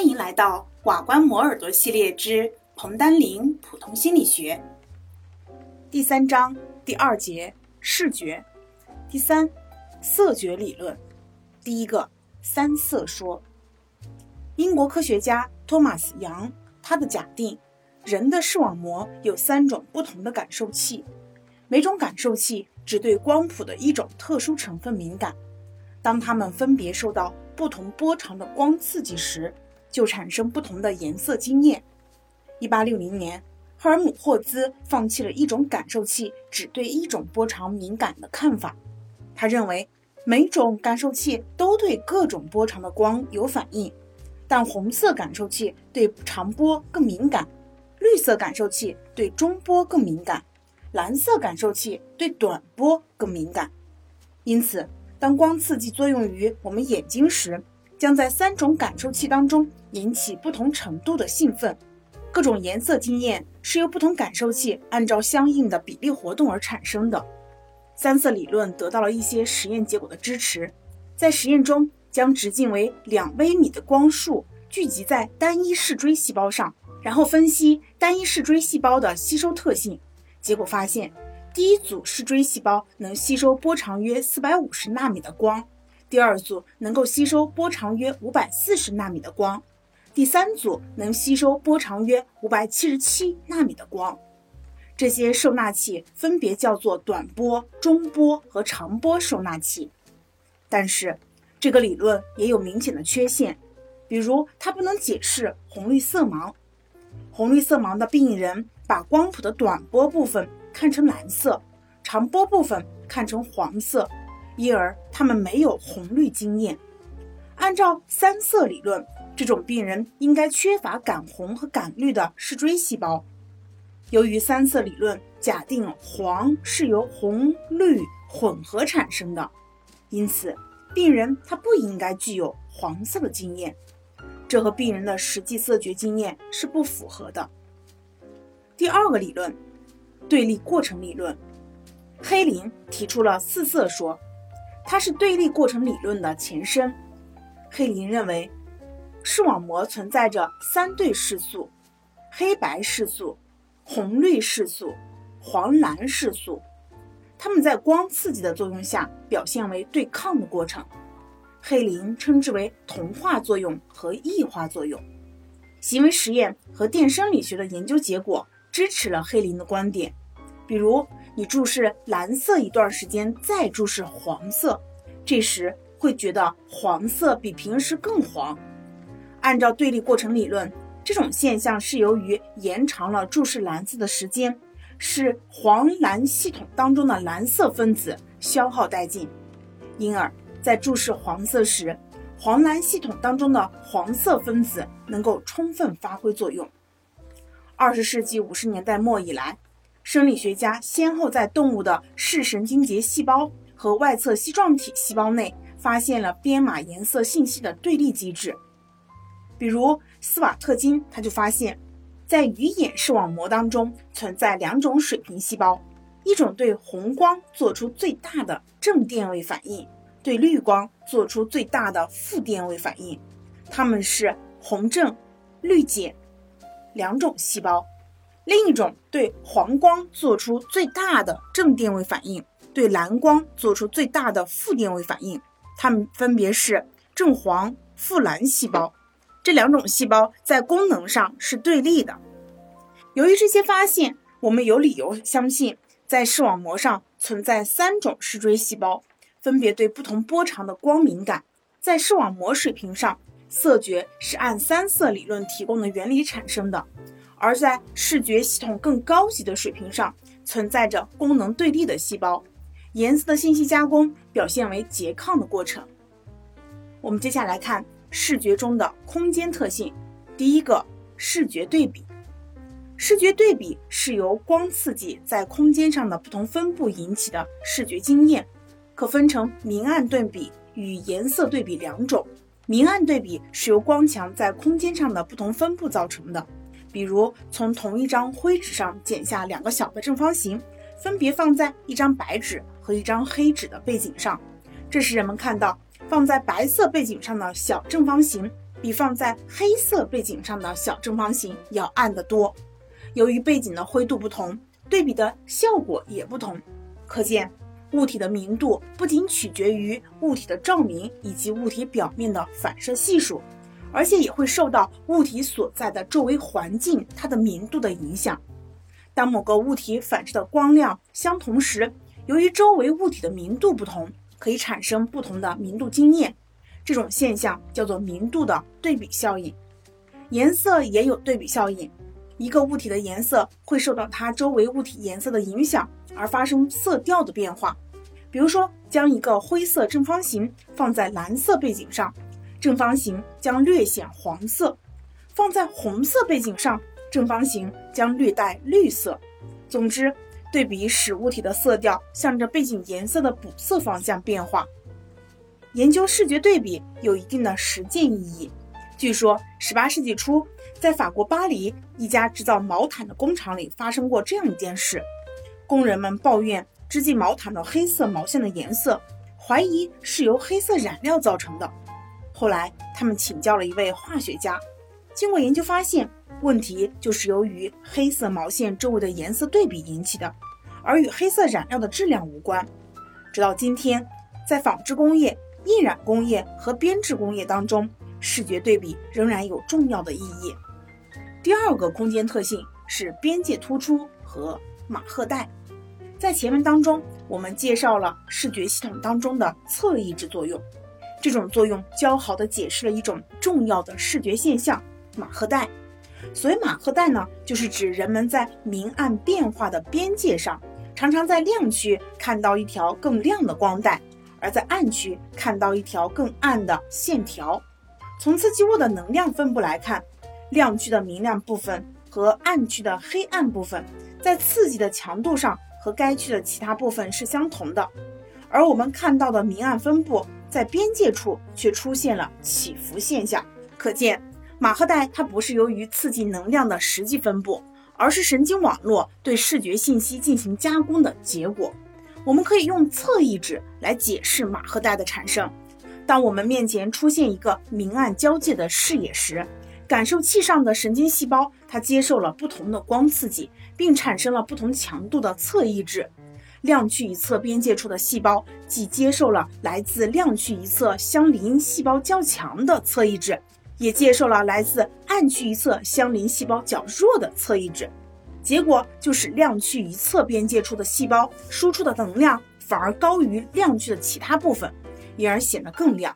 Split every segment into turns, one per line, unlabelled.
欢迎来到瓦官磨耳朵系列之彭丹林普通心理学
第三章第二节视觉第三色觉理论第一个三色说。英国科学家托马斯·杨他的假定，人的视网膜有三种不同的感受器，每种感受器只对光谱的一种特殊成分敏感。当它们分别受到不同波长的光刺激时，就产生不同的颜色经验。一八六零年，赫尔姆霍兹放弃了一种感受器只对一种波长敏感的看法。他认为每种感受器都对各种波长的光有反应，但红色感受器对长波更敏感，绿色感受器对中波更敏感，蓝色感受器对短波更敏感。因此，当光刺激作用于我们眼睛时，将在三种感受器当中引起不同程度的兴奋。各种颜色经验是由不同感受器按照相应的比例活动而产生的。三色理论得到了一些实验结果的支持。在实验中，将直径为两微米的光束聚集在单一视锥细胞上，然后分析单一视锥细胞的吸收特性。结果发现，第一组视锥细胞能吸收波长约四百五十纳米的光。第二组能够吸收波长约五百四十纳米的光，第三组能吸收波长约五百七十七纳米的光。这些受纳器分别叫做短波、中波和长波受纳器。但是，这个理论也有明显的缺陷，比如它不能解释红绿色盲。红绿色盲的病人把光谱的短波部分看成蓝色，长波部分看成黄色。因而他们没有红绿经验。按照三色理论，这种病人应该缺乏感红和感绿的视锥细胞。由于三色理论假定黄是由红绿混合产生的，因此病人他不应该具有黄色的经验。这和病人的实际色觉经验是不符合的。第二个理论，对立过程理论，黑林提出了四色说。它是对立过程理论的前身。黑林认为，视网膜存在着三对视素：黑白视素、红绿视素、黄蓝视素。它们在光刺激的作用下表现为对抗的过程。黑林称之为同化作用和异化作用。行为实验和电生理学的研究结果支持了黑林的观点。比如，你注视蓝色一段时间，再注视黄色，这时会觉得黄色比平时更黄。按照对立过程理论，这种现象是由于延长了注视蓝色的时间，使黄蓝系统当中的蓝色分子消耗殆尽，因而，在注视黄色时，黄蓝系统当中的黄色分子能够充分发挥作用。二十世纪五十年代末以来。生理学家先后在动物的视神经节细胞和外侧细状体细胞内发现了编码颜色信息的对立机制。比如斯瓦特金，他就发现，在鱼眼视网膜当中存在两种水平细胞，一种对红光做出最大的正电位反应，对绿光做出最大的负电位反应，它们是红正、绿碱两种细胞。另一种对黄光做出最大的正电位反应，对蓝光做出最大的负电位反应，它们分别是正黄、负蓝细胞。这两种细胞在功能上是对立的。由于这些发现，我们有理由相信，在视网膜上存在三种视锥细胞，分别对不同波长的光敏感。在视网膜水平上，色觉是按三色理论提供的原理产生的。而在视觉系统更高级的水平上，存在着功能对立的细胞，颜色的信息加工表现为拮抗的过程。我们接下来看视觉中的空间特性。第一个，视觉对比。视觉对比是由光刺激在空间上的不同分布引起的视觉经验，可分成明暗对比与颜色对比两种。明暗对比是由光强在空间上的不同分布造成的。比如，从同一张灰纸上剪下两个小的正方形，分别放在一张白纸和一张黑纸的背景上。这时，人们看到放在白色背景上的小正方形比放在黑色背景上的小正方形要暗得多。由于背景的灰度不同，对比的效果也不同。可见，物体的明度不仅取决于物体的照明以及物体表面的反射系数，而且也会受到物体所在的周围环境它的明度的影响。当某个物体反射的光亮相同时，由于周围物体的明度不同，可以产生不同的明度经验。这种现象叫做明度的对比效应。颜色也有对比效应，一个物体的颜色会受到它周围物体颜色的影响而发生色调的变化。比如说，将一个灰色正方形放在蓝色背景上，正方形将略显黄色；放在红色背景上，正方形将略带绿色。总之，对比使物体的色调向着背景颜色的补色方向变化。研究视觉对比有一定的实践意义。据说，18世纪初，在法国巴黎一家制造毛毯的工厂里发生过这样一件事：工人们抱怨织进毛毯的黑色毛线的颜色，怀疑是由黑色染料造成的。后来，他们请教了一位化学家，经过研究发现。问题就是由于黑色毛线周围的颜色对比引起的，而与黑色染料的质量无关。直到今天，在纺织工业、印染工业和编织工业当中，视觉对比仍然有重要的意义。第二个空间特性是边界突出和马赫带。在前文当中，我们介绍了视觉系统当中的侧抑制作用，这种作用较好地解释了一种重要的视觉现象——马赫带。所谓马赫带呢，就是指人们在明暗变化的边界上，常常在亮区看到一条更亮的光带，而在暗区看到一条更暗的线条。从刺激物的能量分布来看，亮区的明亮部分和暗区的黑暗部分，在刺激的强度上和该区的其他部分是相同的，而我们看到的明暗分布在边界处却出现了起伏现象，可见。马赫带它不是由于刺激能量的实际分布，而是神经网络对视觉信息进行加工的结果。我们可以用侧抑制来解释马赫带的产生。当我们面前出现一个明暗交界的视野时，感受器上的神经细胞它接受了不同的光刺激，并产生了不同强度的侧抑制。亮区一侧边界处的细胞既接受了来自亮区一侧相邻细胞较强的侧抑制。也接受了来自暗区一侧相邻细胞较弱的侧抑制，结果就是亮区一侧边界处的细胞输出的能量反而高于亮区的其他部分，因而显得更亮。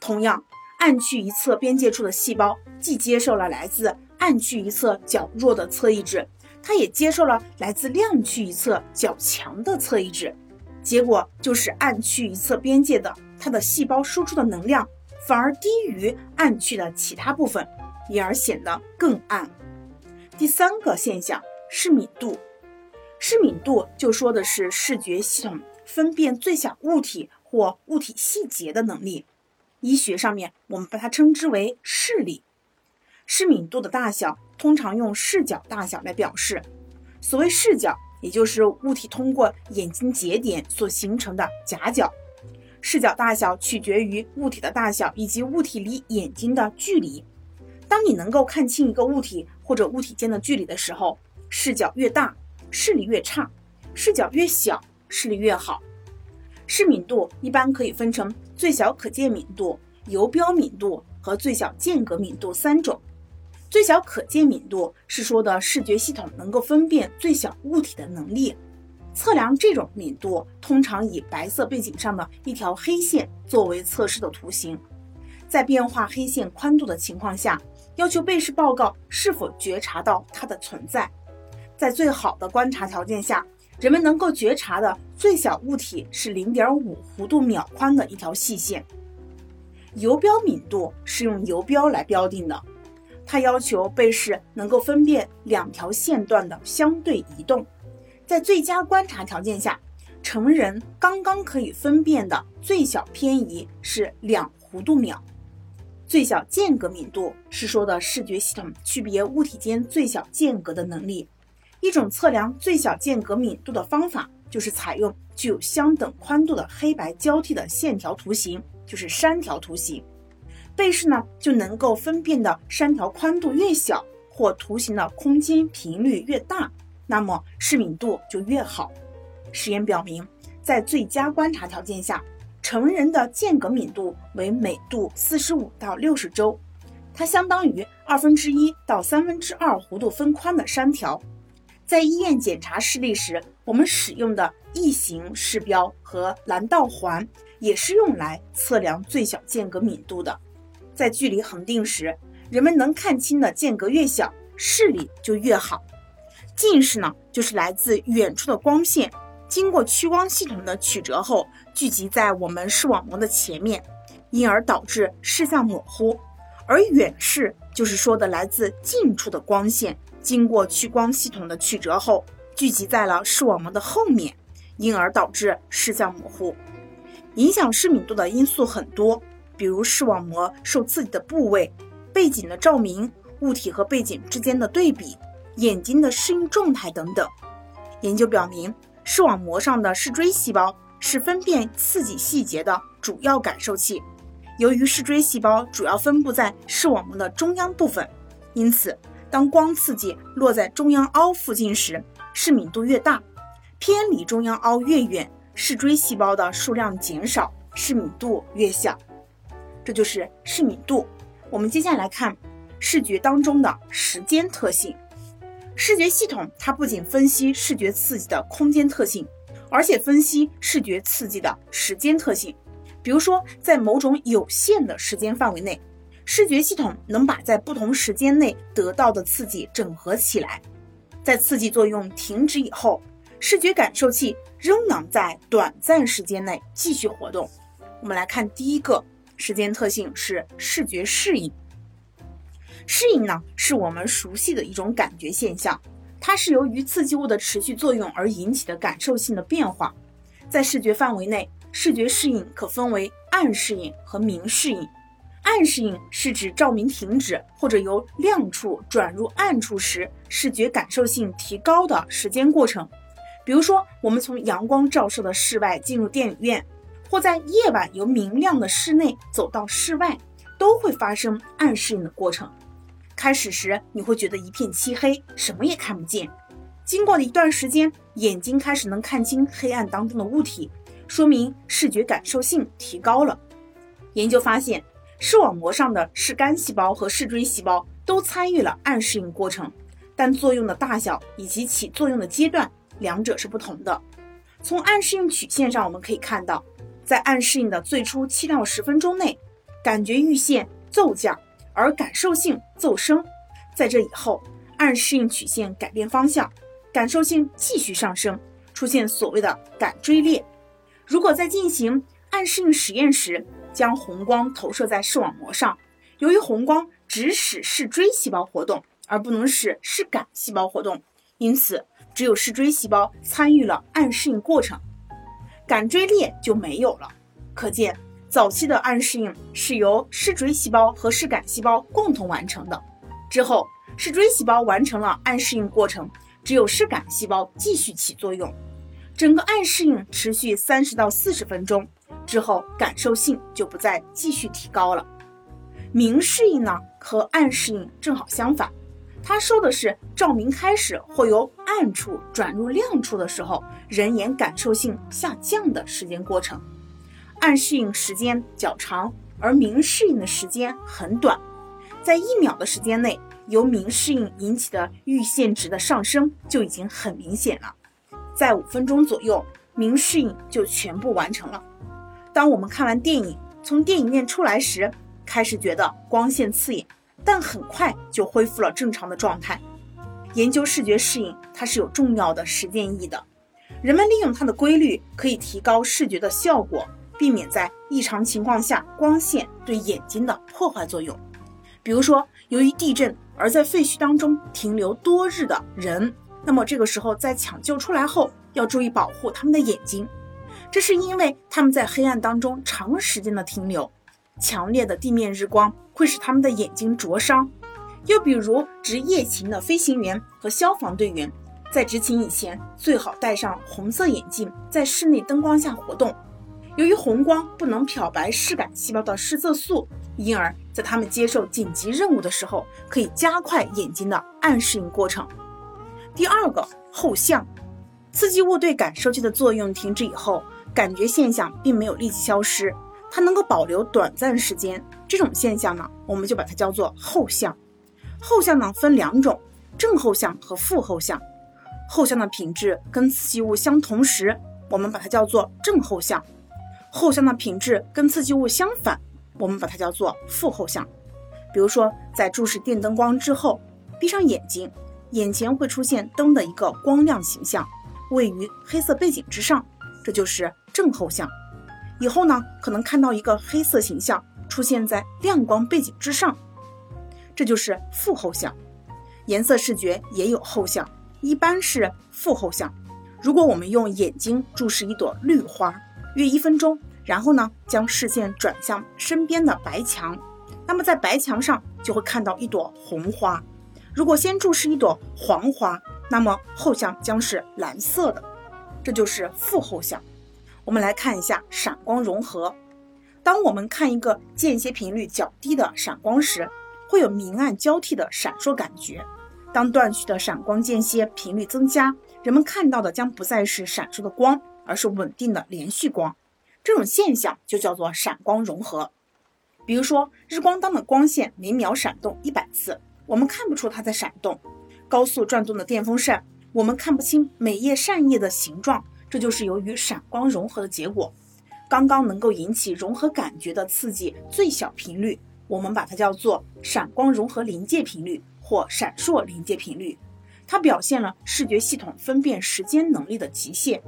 同样，暗区一侧边界处的细胞既接受了来自暗区一侧较弱的侧抑制，它也接受了来自亮区一侧较强的侧抑制，结果就是暗区一侧边界的它的细胞输出的能量。反而低于暗区的其他部分，因而显得更暗。第三个现象是敏度，视敏度就说的是视觉系统分辨最小物体或物体细节的能力。医学上面我们把它称之为视力。视敏度的大小通常用视角大小来表示。所谓视角，也就是物体通过眼睛节点所形成的夹角。视角大小取决于物体的大小以及物体离眼睛的距离。当你能够看清一个物体或者物体间的距离的时候，视角越大，视力越差；视角越小，视力越好。视敏度一般可以分成最小可见敏度、游标敏度和最小间隔敏度三种。最小可见敏度是说的视觉系统能够分辨最小物体的能力。测量这种敏度，通常以白色背景上的一条黑线作为测试的图形。在变化黑线宽度的情况下，要求被试报告是否觉察到它的存在。在最好的观察条件下，人们能够觉察的最小物体是零点五弧度秒宽的一条细线。游标敏度是用游标来标定的，它要求被试能够分辨两条线段的相对移动。在最佳观察条件下，成人刚刚可以分辨的最小偏移是两弧度秒。最小间隔敏度是说的视觉系统区别物体间最小间隔的能力。一种测量最小间隔敏度的方法就是采用具有相等宽度的黑白交替的线条图形，就是三条图形。被试呢就能够分辨的山条宽度越小，或图形的空间频率越大，那么视敏度就越好。实验表明，在最佳观察条件下，成人的间隔敏度为每度四十五到六十周，它相当于二分之一到三分之二弧度分宽的山条。在医院检查视力时，我们使用的异形视标和蓝道环也是用来测量最小间隔敏度的。在距离恒定时，人们能看清的间隔越小，视力就越好。近视呢，就是来自远处的光线经过屈光系统的曲折后，聚集在我们视网膜的前面，因而导致视像模糊；而远视就是说的来自近处的光线经过屈光系统的曲折后，聚集在了视网膜的后面，因而导致视像模糊。影响视敏度的因素很多。比如视网膜受刺激的部位、背景的照明、物体和背景之间的对比、眼睛的适应状态等等。研究表明，视网膜上的视锥细胞是分辨刺激细节的主要感受器。由于视锥细胞主要分布在视网膜的中央部分，因此当光刺激落在中央凹附近时，视敏度越大；偏离中央凹越远，视锥细胞的数量减少，视敏度越小。这就是视敏度。我们接下来看视觉当中的时间特性。视觉系统它不仅分析视觉刺激的空间特性，而且分析视觉刺激的时间特性。比如说，在某种有限的时间范围内，视觉系统能把在不同时间内得到的刺激整合起来。在刺激作用停止以后，视觉感受器仍能在短暂时间内继续活动。我们来看第一个。时间特性是视觉适应。适应呢，是我们熟悉的一种感觉现象，它是由于刺激物的持续作用而引起的感受性的变化。在视觉范围内，视觉适应可分为暗适应和明适应。暗适应是指照明停止或者由亮处转入暗处时，视觉感受性提高的时间过程。比如说，我们从阳光照射的室外进入电影院。或在夜晚由明亮的室内走到室外，都会发生暗适应的过程。开始时你会觉得一片漆黑，什么也看不见。经过了一段时间，眼睛开始能看清黑暗当中的物体，说明视觉感受性提高了。研究发现，视网膜上的视杆细胞和视锥细胞都参与了暗适应过程，但作用的大小以及起作用的阶段，两者是不同的。从暗适应曲线上我们可以看到。在暗适应的最初七到十分钟内，感觉阈限骤降，而感受性骤升。在这以后，暗适应曲线改变方向，感受性继续上升，出现所谓的感锥裂。如果在进行暗适应实验时，将红光投射在视网膜上，由于红光只使视锥细胞活动，而不能使视杆细胞活动，因此只有视锥细胞参与了暗适应过程。感锥裂就没有了，可见早期的暗适应是由视锥细胞和视杆细胞共同完成的。之后，视锥细胞完成了暗适应过程，只有视杆细胞继续起作用。整个暗适应持续三十到四十分钟之后，感受性就不再继续提高了。明适应呢，和暗适应正好相反。它说的是照明开始或由暗处转入亮处的时候，人眼感受性下降的时间过程。暗适应时间较长，而明适应的时间很短。在一秒的时间内，由明适应引起的阈限值的上升就已经很明显了。在五分钟左右，明适应就全部完成了。当我们看完电影，从电影院出来时，开始觉得光线刺眼。但很快就恢复了正常的状态。研究视觉适应，它是有重要的实践意义的。人们利用它的规律，可以提高视觉的效果，避免在异常情况下光线对眼睛的破坏作用。比如说，由于地震而在废墟当中停留多日的人，那么这个时候在抢救出来后，要注意保护他们的眼睛。这是因为他们在黑暗当中长时间的停留。强烈的地面日光会使他们的眼睛灼伤。又比如值夜勤的飞行员和消防队员，在执勤以前最好戴上红色眼镜，在室内灯光下活动。由于红光不能漂白视感细胞的视色素，因而在他们接受紧急任务的时候，可以加快眼睛的暗适应过程。第二个后向，刺激物对感受器的作用停止以后，感觉现象并没有立即消失，它能够保留短暂时间。这种现象呢，我们就把它叫做后向。后向呢分两种，正后向和负后向。后向的品质跟刺激物相同时，我们把它叫做正后向。后向的品质跟刺激物相反，我们把它叫做负后向。比如说，在注视电灯光之后，闭上眼睛，眼前会出现灯的一个光亮形象，位于黑色背景之上，这就是正后向。以后呢，可能看到一个黑色形象出现在亮光背景之上，这就是负后像。颜色视觉也有后像，一般是负后像。如果我们用眼睛注视一朵绿花，约一分钟，然后呢，将视线转向身边的白墙，那么在白墙上就会看到一朵红花。如果先注视一朵黄花，那么后向将是蓝色的，这就是负后向。我们来看一下闪光融合。当我们看一个间歇频率较低的闪光时，会有明暗交替的闪烁感觉。当断续的闪光间歇频率增加，人们看到的将不再是闪烁的光。而是稳定的连续光，这种现象就叫做闪光融合。比如说，日光灯的光线每秒闪动一百次，我们看不出它在闪动；高速转动的电风扇，我们看不清每叶扇叶的形状，这就是由于闪光融合的结果。刚刚能够引起融合感觉的刺激最小频率，我们把它叫做闪光融合临界频率或闪烁临界频率，它表现了视觉系统分辨时间能力的极限。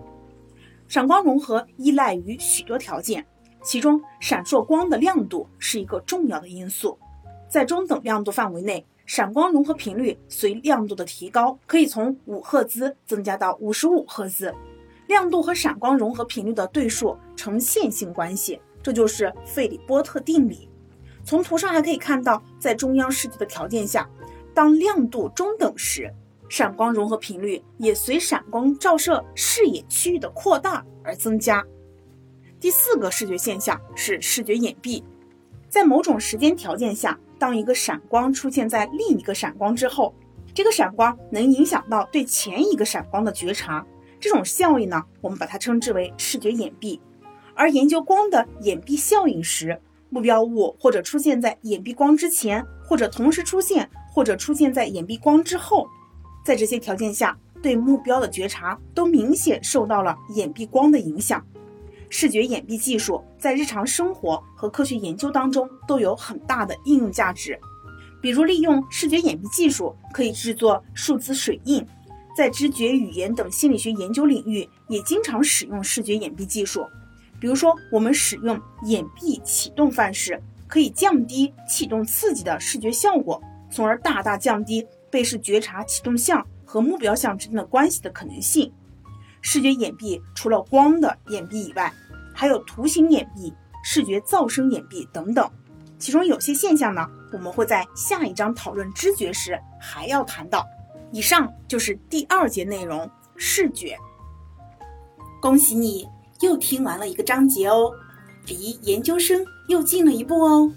闪光融合依赖于许多条件，其中闪烁光的亮度是一个重要的因素。在中等亮度范围内，闪光融合频率随亮度的提高，可以从五赫兹增加到五十五赫兹。亮度和闪光融合频率的对数呈线性关系，这就是费里波特定理。从图上还可以看到，在中央视觉的条件下，当亮度中等时。闪光融合频率也随闪光照射视野区域的扩大而增加。第四个视觉现象是视觉掩蔽，在某种时间条件下，当一个闪光出现在另一个闪光之后，这个闪光能影响到对前一个闪光的觉察。这种效应呢，我们把它称之为视觉掩蔽。而研究光的掩蔽效应时，目标物或者出现在掩蔽光之前，或者同时出现，或者出现在掩蔽光之后。在这些条件下，对目标的觉察都明显受到了掩蔽光的影响。视觉掩蔽技术在日常生活和科学研究当中都有很大的应用价值。比如，利用视觉掩蔽技术可以制作数字水印，在知觉语言等心理学研究领域也经常使用视觉掩蔽技术。比如说，我们使用掩蔽启动范式，可以降低启动刺激的视觉效果，从而大大降低。被视觉察启动项和目标项之间的关系的可能性。视觉掩蔽除了光的掩蔽以外，还有图形掩蔽、视觉噪声掩蔽等等。其中有些现象呢，我们会在下一章讨论知觉时还要谈到。以上就是第二节内容，视觉。
恭喜你又听完了一个章节哦，离研究生又近了一步哦。